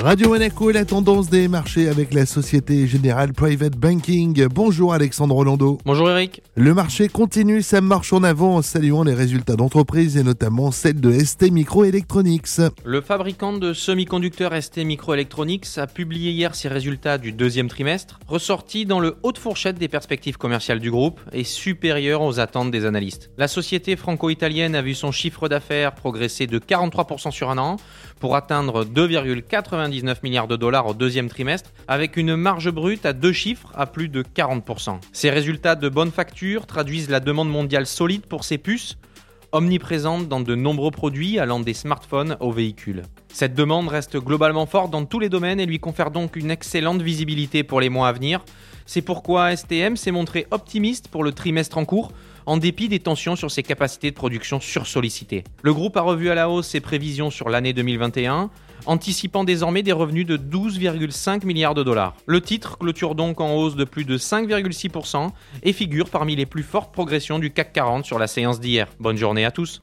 Radio Monaco, la tendance des marchés avec la Société Générale Private Banking. Bonjour Alexandre Rolando. Bonjour Eric. Le marché continue sa marche en avant en saluant les résultats d'entreprises et notamment celle de ST Microelectronics. Le fabricant de semi-conducteurs ST Microelectronics a publié hier ses résultats du deuxième trimestre, ressortis dans le haut de fourchette des perspectives commerciales du groupe et supérieurs aux attentes des analystes. La société franco-italienne a vu son chiffre d'affaires progresser de 43% sur un an pour atteindre 2,90 19 milliards de dollars au deuxième trimestre, avec une marge brute à deux chiffres à plus de 40%. Ces résultats de bonne facture traduisent la demande mondiale solide pour ces puces, omniprésente dans de nombreux produits allant des smartphones aux véhicules. Cette demande reste globalement forte dans tous les domaines et lui confère donc une excellente visibilité pour les mois à venir. C'est pourquoi STM s'est montré optimiste pour le trimestre en cours, en dépit des tensions sur ses capacités de production sursollicitées. Le groupe a revu à la hausse ses prévisions sur l'année 2021, anticipant désormais des revenus de 12,5 milliards de dollars. Le titre clôture donc en hausse de plus de 5,6% et figure parmi les plus fortes progressions du CAC 40 sur la séance d'hier. Bonne journée à tous.